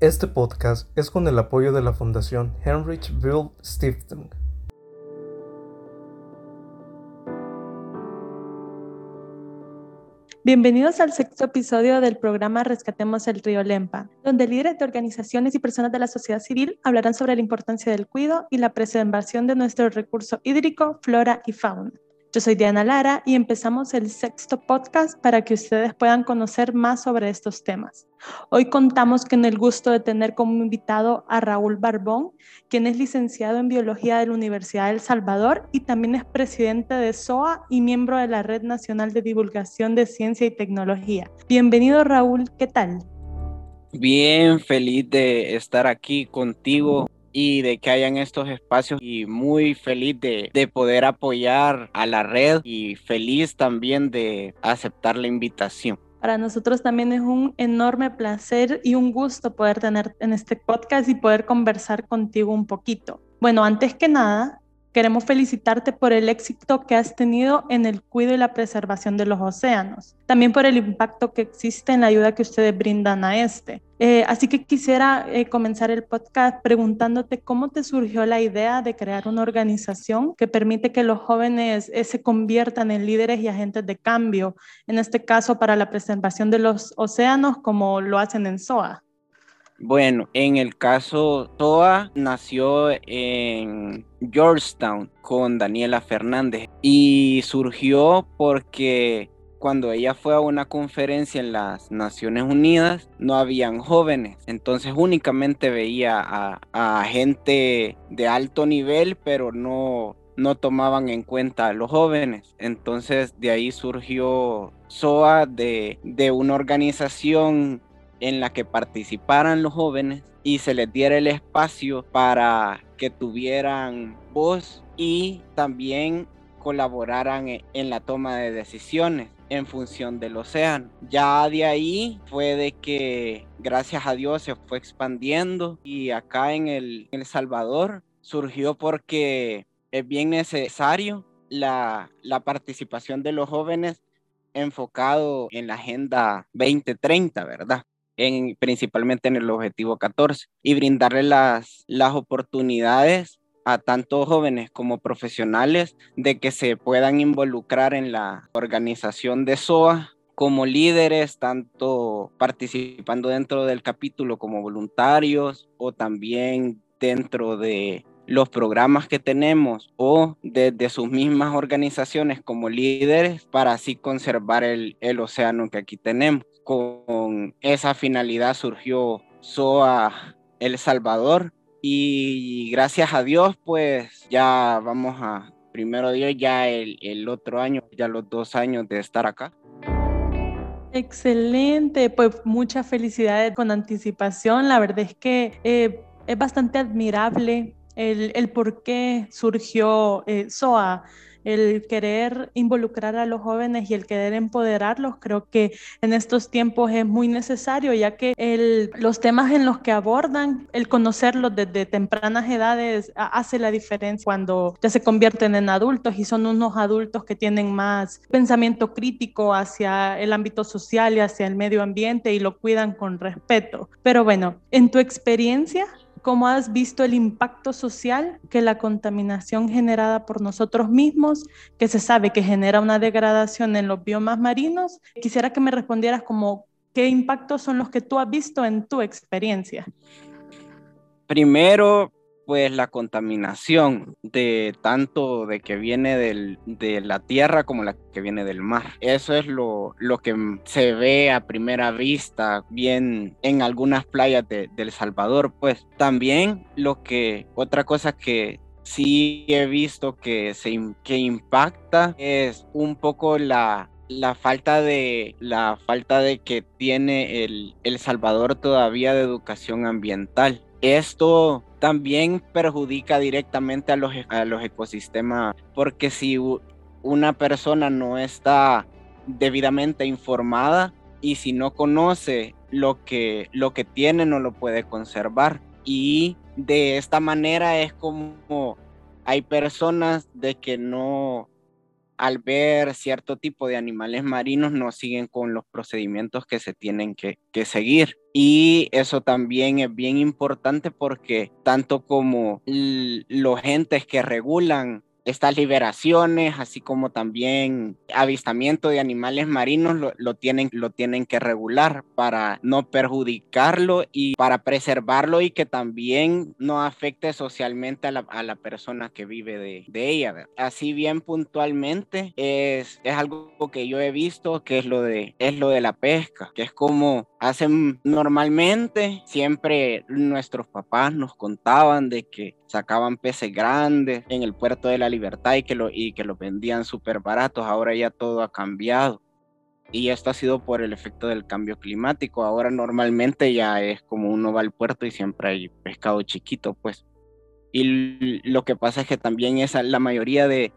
Este podcast es con el apoyo de la Fundación Heinrich Böll Stiftung. Bienvenidos al sexto episodio del programa Rescatemos el río Lempa, donde líderes de organizaciones y personas de la sociedad civil hablarán sobre la importancia del cuidado y la preservación de nuestro recurso hídrico, flora y fauna. Yo soy Diana Lara y empezamos el sexto podcast para que ustedes puedan conocer más sobre estos temas. Hoy contamos con el gusto de tener como invitado a Raúl Barbón, quien es licenciado en Biología de la Universidad del Salvador y también es presidente de SOA y miembro de la Red Nacional de Divulgación de Ciencia y Tecnología. Bienvenido Raúl, ¿qué tal? Bien, feliz de estar aquí contigo y de que hayan estos espacios y muy feliz de, de, poder apoyar a la red y feliz también de aceptar la invitación. Para nosotros también es un enorme placer y un gusto poder tener en este podcast y poder conversar contigo un poquito. Bueno, antes que nada, Queremos felicitarte por el éxito que has tenido en el cuidado y la preservación de los océanos, también por el impacto que existe en la ayuda que ustedes brindan a este. Eh, así que quisiera eh, comenzar el podcast preguntándote cómo te surgió la idea de crear una organización que permite que los jóvenes eh, se conviertan en líderes y agentes de cambio, en este caso para la preservación de los océanos como lo hacen en SOA. Bueno, en el caso Toa nació en Georgetown con Daniela Fernández y surgió porque cuando ella fue a una conferencia en las Naciones Unidas, no habían jóvenes. Entonces únicamente veía a, gente de alto nivel, pero no, no tomaban en cuenta a los jóvenes. Entonces de ahí surgió SOA de, de una organización en la que participaran los jóvenes y se les diera el espacio para que tuvieran voz y también colaboraran e-, en la toma de decisiones en función del océano. Ya de ahí fue de que gracias a Dios se fue expandiendo y acá en El, el Salvador surgió porque es bien necesario la, la participación de los jóvenes enfocado en la Agenda 2030, ¿verdad? Principalmente en el objetivo 14, y brindarle las, las oportunidades a tanto jóvenes como profesionales de que se puedan involucrar en la organización de SOA como líderes, tanto participando dentro del capítulo como voluntarios o también dentro de los programas que tenemos o desde sus mismas organizaciones como líderes para así conservar el, el océano que aquí tenemos con esa finalidad surgió SOA El Salvador y gracias a Dios pues ya vamos a, primero Dios, ya el, otro año, ya los dos años de estar acá. Excelente, pues muchas felicidades con anticipación. La verdad es que eh, es bastante admirable el, el por qué surgió eh, SOA el querer involucrar a los jóvenes y el querer empoderarlos, creo que en estos tiempos es muy necesario, ya que los temas en los que abordan, el conocerlos desde tempranas edades hace la diferencia cuando ya se convierten en adultos y son unos adultos que tienen más pensamiento crítico hacia el ámbito social y hacia el medio ambiente y lo cuidan con respeto. Pero bueno, en tu experiencia, ¿Cómo has visto el impacto social que la contaminación generada por nosotros mismos, que se sabe que genera una degradación en los biomas marinos? Quisiera que me respondieras como qué impactos son los que tú has visto en tu experiencia. Primero, pues la contaminación de tanto de que viene de la tierra como la que viene del mar. Eso es lo, lo que se ve a primera vista bien en algunas playas de, El Salvador. Pues también lo que, otra cosa que sí he visto que, se, que impacta es un poco la, la falta de la falta de que tiene el, el Salvador todavía de educación ambiental. Esto también perjudica directamente a los, e, a los ecosistemas, porque si una persona no está debidamente informada y si no conoce lo que, lo que tiene, no lo puede conservar. Y de esta manera es como hay personas de que no, al ver cierto tipo de animales marinos no siguen con los procedimientos que se tienen que, seguir. Y eso también es bien importante porque tanto como los entes que regulan estas liberaciones, así como también avistamiento de animales marinos, lo, tienen, lo tienen que regular para no perjudicarlo y para preservarlo y que también no afecte socialmente a la, persona que vive de, ella. Así bien puntualmente es, es algo que yo he visto que es lo, de, es lo de la pesca, que es como hacen normalmente, siempre nuestros papás nos contaban de que sacaban peces grandes en el puerto de la libertad y que, lo, y que los vendían súper baratos. Ahora ya todo ha cambiado. Y esto ha sido por el efecto del cambio climático. Ahora normalmente ya es como uno va al puerto y siempre hay pescado chiquito, pues. Y lo que pasa es que también esa, la mayoría de,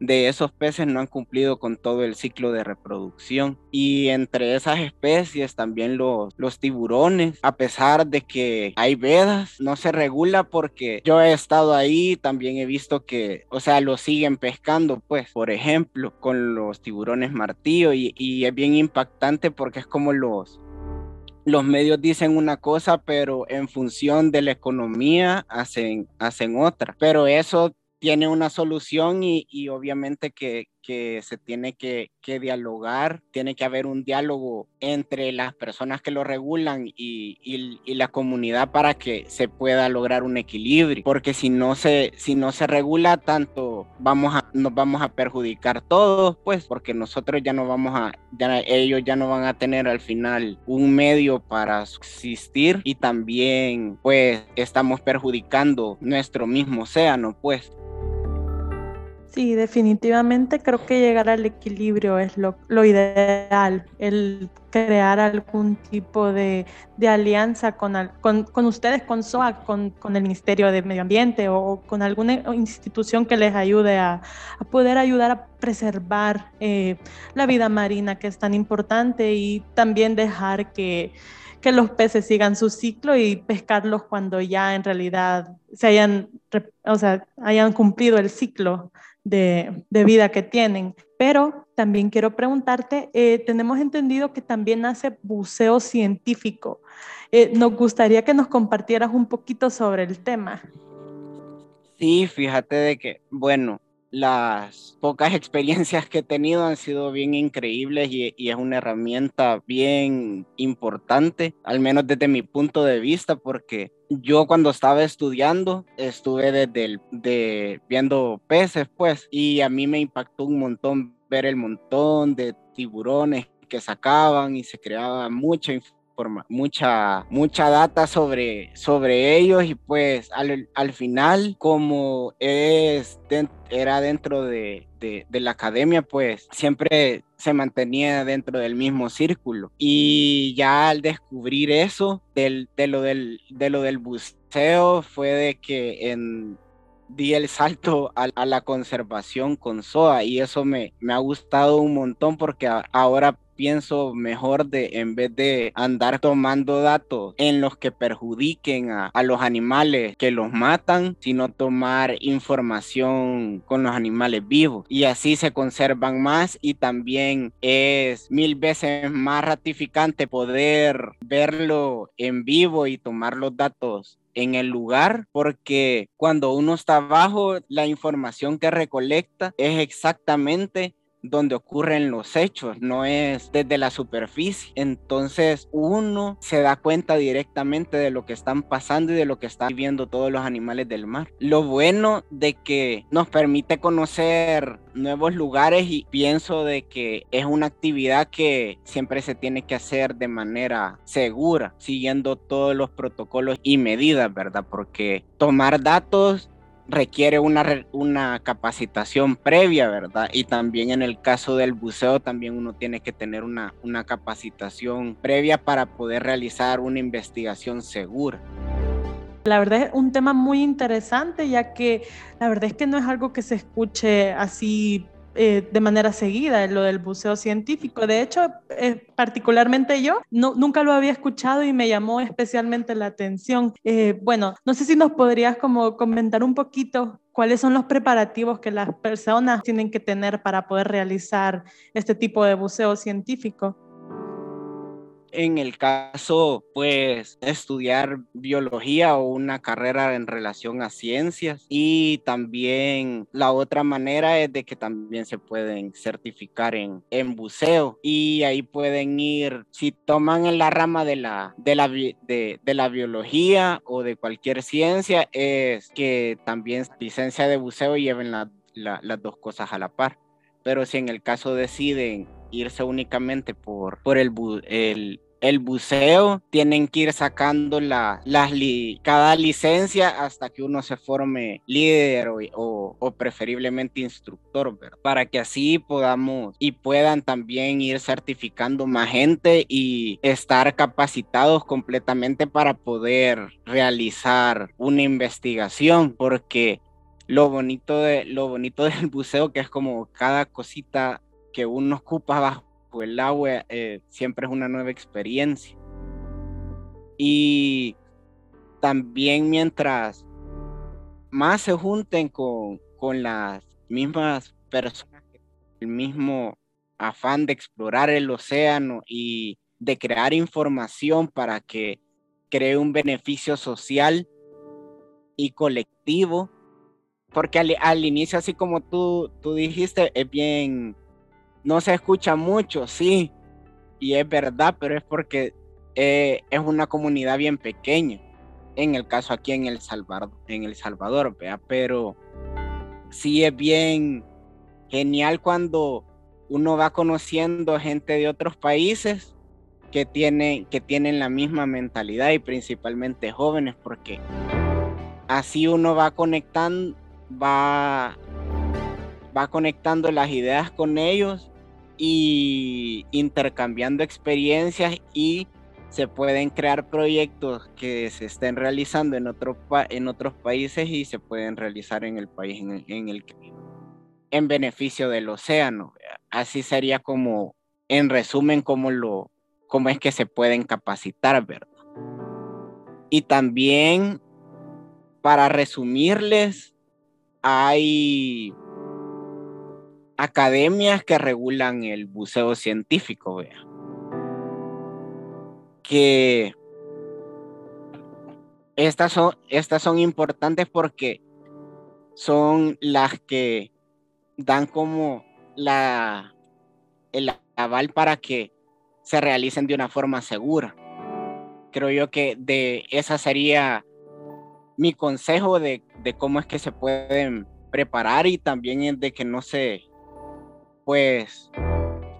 de esos peces no han cumplido con todo el ciclo de reproducción. Y entre esas especies también los, tiburones, a pesar de que hay vedas, no se regula porque yo he estado ahí, también he visto que, o sea, lo siguen pescando, pues, por ejemplo, con los tiburones martillo y, y es bien impactante porque es como los, los medios dicen una cosa, pero en función de la economía hacen, hacen otra. Pero eso tiene una solución y, obviamente que, se tiene que, dialogar, tiene que haber un diálogo entre las personas que lo regulan y, la comunidad para que se pueda lograr un equilibrio, porque si no se, si no se regula tanto, vamos a, nos vamos a perjudicar todos, pues, porque nosotros ya no vamos a, ya, ellos ya no van a tener al final un medio para subsistir y también, pues, estamos perjudicando nuestro mismo océano, pues. Sí, definitivamente creo que llegar al equilibrio es lo, ideal, el crear algún tipo de, alianza con, con, ustedes, con SOA, con, el Ministerio de Medio Ambiente o con alguna institución que les ayude a, poder ayudar a preservar eh, la vida marina que es tan importante y también dejar que, que los peces sigan su ciclo y pescarlos cuando ya en realidad se hayan, o sea, hayan cumplido el ciclo de, vida que tienen. Pero también quiero preguntarte, eh, tenemos entendido que también hace buceo científico. Eh, nos gustaría que nos compartieras un poquito sobre el tema. Sí, fíjate de que, bueno, las pocas experiencias que he tenido han sido bien increíbles y, es una herramienta bien importante, al menos desde mi punto de vista, porque yo cuando estaba estudiando estuve desde viendo peces, pues, y a mí me impactó un montón ver el montón de tiburones que sacaban y se creaba mucha información mucha, mucha data sobre, sobre ellos y pues al, al final como es era dentro de, de, la academia, pues siempre se mantenía dentro del mismo círculo. Y ya al descubrir eso del, de, lo del, de lo del buceo fue de que en, di el salto a, la conservación con SOA y eso me, me ha gustado un montón porque ahora pienso mejor de en vez de andar tomando datos en los que perjudiquen a, los animales que los matan, sino tomar información con los animales vivos. Y así se conservan más y también es mil veces más ratificante poder verlo en vivo y tomar los datos en el lugar porque cuando uno está abajo la información que recolecta es exactamente donde ocurren los hechos, no es desde la superficie. Entonces uno se da cuenta directamente de lo que están pasando y de lo que están viviendo todos los animales del mar. Lo bueno de que nos permite conocer nuevos lugares y pienso de que es una actividad que siempre se tiene que hacer de manera segura, siguiendo todos los protocolos y medidas, ¿verdad? Porque tomar datos requiere una, una capacitación previa, ¿verdad? Y también en el caso del buceo, también uno tiene que tener una, una capacitación previa para poder realizar una investigación segura. La verdad es un tema muy interesante, ya que la verdad es que no es algo que se escuche así eh, de manera seguida, lo del buceo científico. De hecho, eh, particularmente yo nunca lo había escuchado y me llamó especialmente la atención. Eh, bueno, no sé si nos podrías como comentar un poquito ¿Cuáles son los preparativos que las personas tienen que tener para poder realizar este tipo de buceo científico? En el caso, pues, estudiar biología o una carrera en relación a ciencias. Y también la otra manera es de que también se pueden certificar en, en buceo. Y ahí pueden ir, si toman en la rama de la, de la, de, la biología o de cualquier ciencia, es que también licencia de buceo lleven las dos cosas a la par. Pero si en el caso deciden irse únicamente por, por el, el, el buceo, tienen que ir sacando la, las cada licencia hasta que uno se forme líder o, o, preferiblemente instructor, para que así podamos y puedan también ir certificando más gente y estar capacitados completamente para poder realizar una investigación, porque lo bonito, de, lo bonito del buceo que es como cada cosita que uno ocupa bajo el agua eh, siempre es una nueva experiencia. Y también mientras más se junten con, con las mismas personas, el mismo afán de explorar el océano y de crear información para que cree un beneficio social y colectivo, porque al, al, inicio, así como tú, tú dijiste, es bien no se escucha mucho, sí, y es verdad, pero es porque eh, es una comunidad bien pequeña. En el caso aquí en El Salvador, en El Salvador, ¿vea? pero sí es bien genial cuando uno va conociendo gente de otros países que tienen, que tienen la misma mentalidad y principalmente jóvenes, porque así uno va conectando, va, va conectando las ideas con ellos y intercambiando experiencias y se pueden crear proyectos que se estén realizando en, otro en otros países y se pueden realizar en el país en el, que en beneficio del océano. Así sería como, en resumen, como, cómo es que se pueden capacitar, ¿verdad? Y también, para resumirles, hay academias que regulan el buceo científico, vea. Que estas son, estas son importantes porque son las que dan como la, el aval para que se realicen de una forma segura. Creo yo que de esa sería mi consejo de, de cómo es que se pueden preparar y también de que no se pues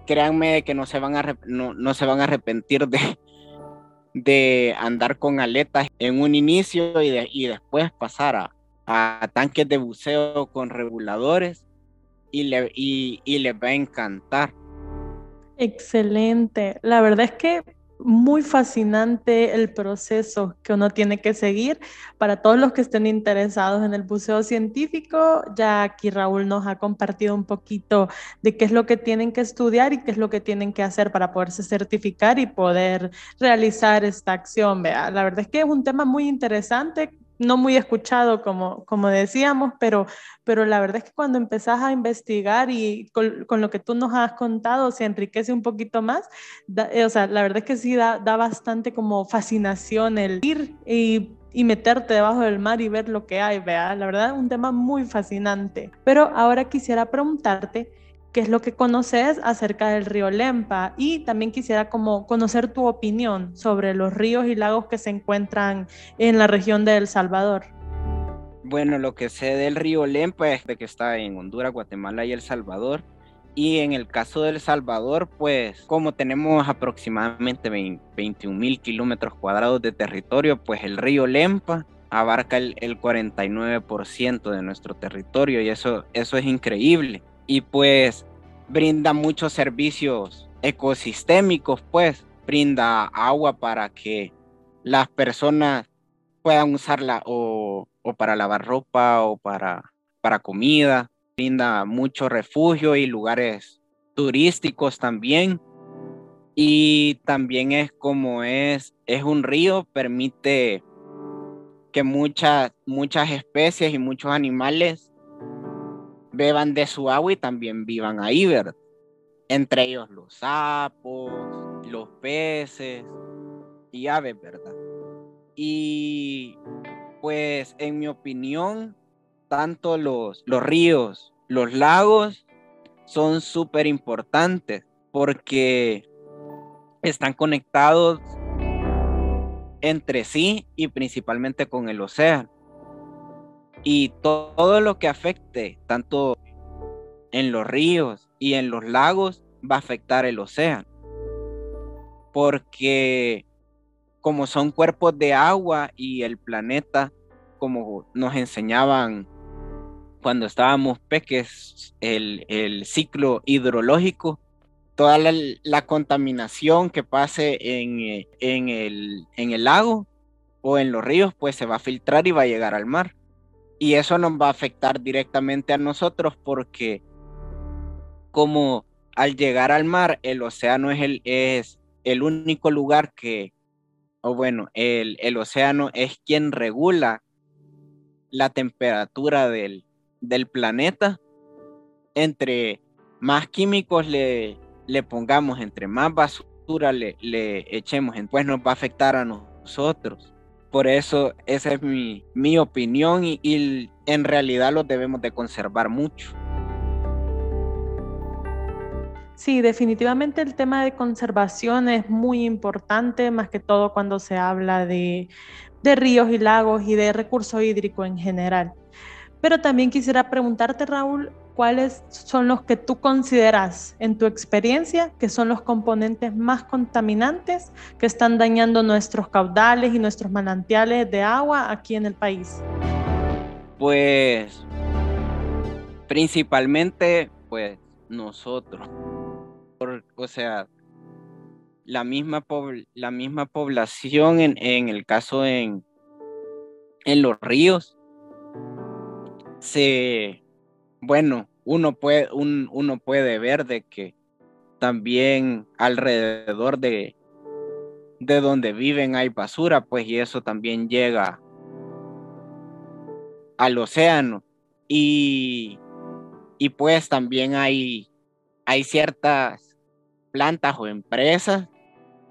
créanme que no se van a, no, se van a arrepentir de, de andar con aletas en un inicio y, y después pasar a, a, tanques de buceo con reguladores y, le, y, y les va a encantar. Excelente. La verdad es que muy fascinante el proceso que uno tiene que seguir. Para todos los que estén interesados en el buceo científico, ya aquí Raúl nos ha compartido un poquito de qué es lo que tienen que estudiar y qué es lo que tienen que hacer para poderse certificar y poder realizar esta acción. La verdad es que es un tema muy interesante no muy escuchado, como, como decíamos, pero, pero la verdad es que cuando empezás a investigar y con, con lo que tú nos has contado se enriquece un poquito más, eh, o sea, la verdad es que sí da, da bastante como fascinación el ir y y meterte debajo del mar y ver lo que hay, vea, la verdad un tema muy fascinante. Pero ahora quisiera preguntarte qué es lo que conoces acerca del río Lempa y también quisiera como conocer tu opinión sobre los ríos y lagos que se encuentran en la región de El Salvador. Bueno, lo que sé del río Lempa es de que está en Honduras, Guatemala y El Salvador. Y en el caso del Salvador, pues como tenemos aproximadamente 21 mil kilómetros cuadrados de territorio, pues el río Lempa abarca el, el 49% de nuestro territorio y eso, eso es increíble y pues brinda muchos servicios ecosistémicos, pues brinda agua para que las personas puedan usarla o, para lavar ropa o para, para comida, brinda mucho refugio y lugares turísticos también. Y también es como es, es un río, permite que muchas, muchas especies y muchos animales beban de su agua y también vivan ahí, ¿verdad? Entre ellos los sapos, los peces y aves, ¿verdad? Y pues en mi opinión, tanto los, los ríos, los lagos son súper importantes porque están conectados entre sí y principalmente con el océano. Y todo lo que afecte, tanto en los ríos y en los lagos, va a afectar el océano. Porque como son cuerpos de agua y el planeta, como nos enseñaban cuando estábamos peques, el, el ciclo hidrológico, toda la, contaminación que pase en, en, el, en el lago o en los ríos, pues se va a filtrar y va a llegar al mar. Y eso nos va a afectar directamente a nosotros porque como al llegar al mar, el océano es el, es el único lugar que, o bueno, el, el océano es quien regula la temperatura del, del planeta. Entre más químicos le, le pongamos, entre más basura le, le echemos, pues nos va a afectar a nosotros. Por eso esa es mi, mi opinión y, en realidad lo debemos de conservar mucho. Sí, definitivamente el tema de conservación es muy importante, más que todo cuando se habla de, de ríos y lagos y de recursos hídricos en general. Pero también quisiera preguntarte, Raúl, ¿cuáles son los que tú consideras en tu experiencia que son los componentes más contaminantes que están dañando nuestros caudales y nuestros manantiales de agua aquí en el país? Pues principalmente, pues nosotros. o sea, la misma, la misma población en, el caso en, en los ríos se, bueno, uno puede, uno puede ver de que también alrededor de, de donde viven hay basura, pues y eso también llega al océano. Y, y pues también hay, hay ciertas plantas o empresas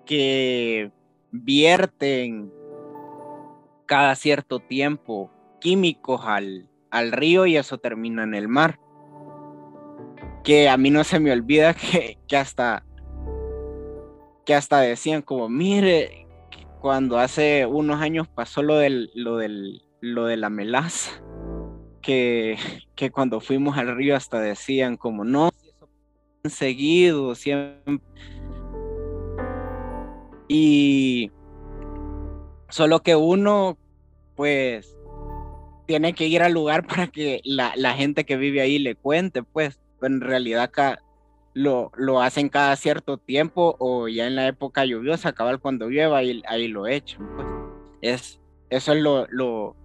que vierten cada cierto tiempo químicos al, al río y eso termina en el mar. Que a mí no se me olvida que, que hasta que hasta decían como, mire, cuando hace unos años pasó lo del, lo del, lo de la melaza, que, que cuando fuimos al río hasta decían como, no, seguido, siempre. Y solo que uno, pues, tiene que ir al lugar para que la, gente que vive ahí le cuente, pues, en realidad acá lo, lo hacen cada cierto tiempo o ya en la época lluviosa, cabal cuando llueva, ahí, ahí lo echan, pues. Es, eso es lo, lo,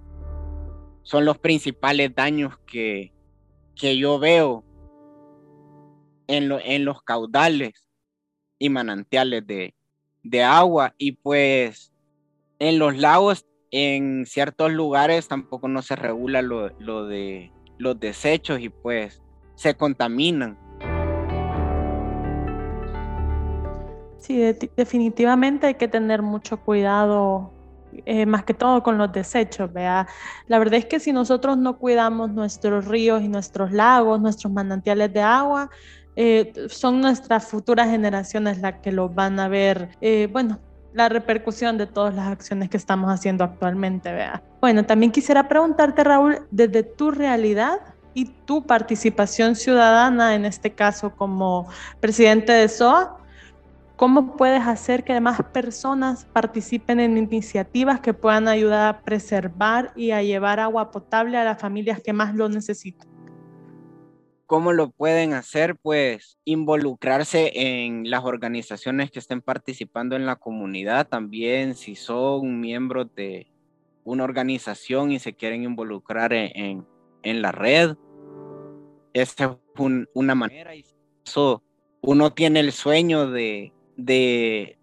son los principales daños que, que yo veo en, lo, en los caudales y manantiales de, de agua y pues en los lagos en ciertos lugares tampoco no se regula lo, de los desechos y pues se contaminan. Sí, definitivamente hay que tener mucho cuidado, eh, más que todo con los desechos, ¿vea? La verdad es que si nosotros no cuidamos nuestros ríos y nuestros lagos, nuestros manantiales de agua, eh, son nuestras futuras generaciones las que los van a ver, eh, bueno, la repercusión de todas las acciones que estamos haciendo actualmente, vea. Bueno, también quisiera preguntarte, Raúl, desde tu realidad y tu participación ciudadana, en este caso como presidente de SOA, ¿cómo puedes hacer que más personas participen en iniciativas que puedan ayudar a preservar y a llevar agua potable a las familias que más lo necesitan? ¿Cómo lo pueden hacer? Pues involucrarse en las organizaciones que estén participando en la comunidad también, si son miembros de una organización y se quieren involucrar en, la red. Esa es una manera. Y eso, uno tiene el sueño de, de,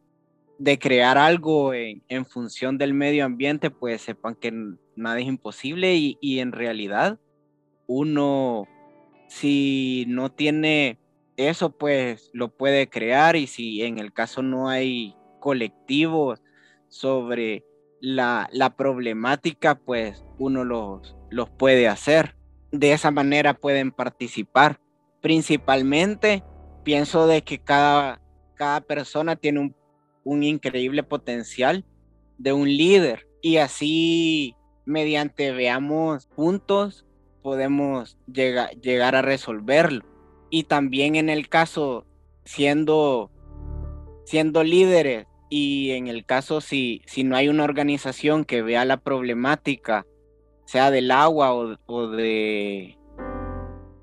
crear algo en, función del medio ambiente, pues sepan que nada es imposible y, y en realidad uno si no tiene eso, pues lo puede crear y si en el caso no hay colectivos sobre la, problemática, pues uno los, los puede hacer. De esa manera pueden participar. Principalmente, pienso de que cada, cada persona tiene un, un increíble potencial de un líder y así mediante veamos puntos podemos llegar a resolverlo. Y también en el caso, siendo, siendo líderes y en el caso si, si no hay una organización que vea la problemática, sea del agua o, de,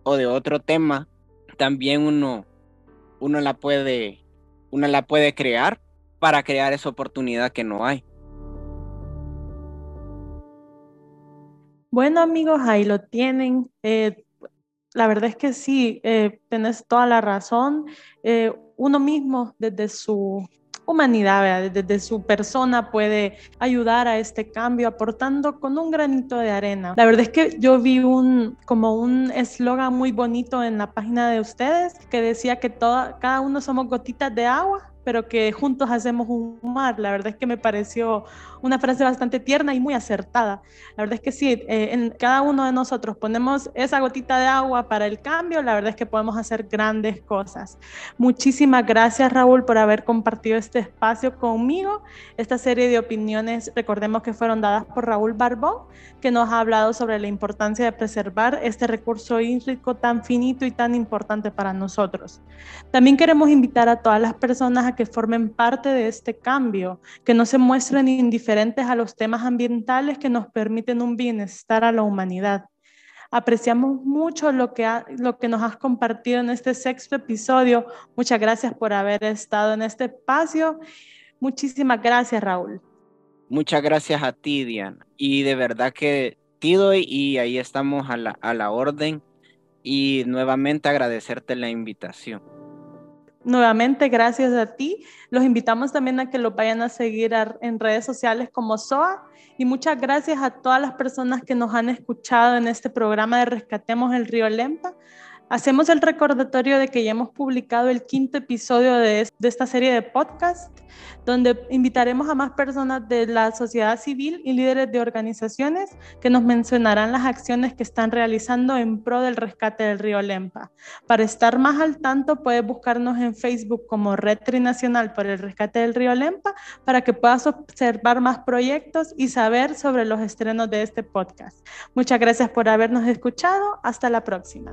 o de otro tema, también uno, uno, la puede, uno la puede crear para crear esa oportunidad que no hay. Bueno amigos, ahí lo tienen. Eh, la verdad es que sí, eh, tenés toda la razón. Eh, uno mismo desde su humanidad, desde su persona puede ayudar a este cambio aportando con un granito de arena. La verdad es que yo vi un como un eslogan muy bonito en la página de ustedes que decía que toda, cada uno somos gotitas de agua pero que juntos hacemos un mar. La verdad es que me pareció una frase bastante tierna y muy acertada. La verdad es que sí, eh, en cada uno de nosotros ponemos esa gotita de agua para el cambio, la verdad es que podemos hacer grandes cosas. Muchísimas gracias Raúl por haber compartido este espacio conmigo. Esta serie de opiniones, recordemos que fueron dadas por Raúl Barbón, que nos ha hablado sobre la importancia de preservar este recurso hídrico tan finito y tan importante para nosotros. También queremos invitar a todas las personas a que formen parte de este cambio, que no se muestren indiferentes a los temas ambientales que nos permiten un bienestar a la humanidad. Apreciamos mucho lo que, lo que nos has compartido en este sexto episodio. Muchas gracias por haber estado en este espacio. Muchísimas gracias, Raúl. Muchas gracias a ti, Diana. Y de verdad que te doy y ahí estamos a la, a la orden. Y nuevamente agradecerte la invitación. Nuevamente, gracias a ti. Los invitamos también a que lo vayan a seguir en redes sociales como SOA. Y muchas gracias a todas las personas que nos han escuchado en este programa de Rescatemos el Río Lempa. Hacemos el recordatorio de que ya hemos publicado el quinto episodio de, esta serie de podcast, donde invitaremos a más personas de la sociedad civil y líderes de organizaciones que nos mencionarán las acciones que están realizando en pro del rescate del río Lempa. Para estar más al tanto, puedes buscarnos en Facebook como Red Trinacional por el Rescate del Río Lempa para que puedas observar más proyectos y saber sobre los estrenos de este podcast. Muchas gracias por habernos escuchado. Hasta la próxima.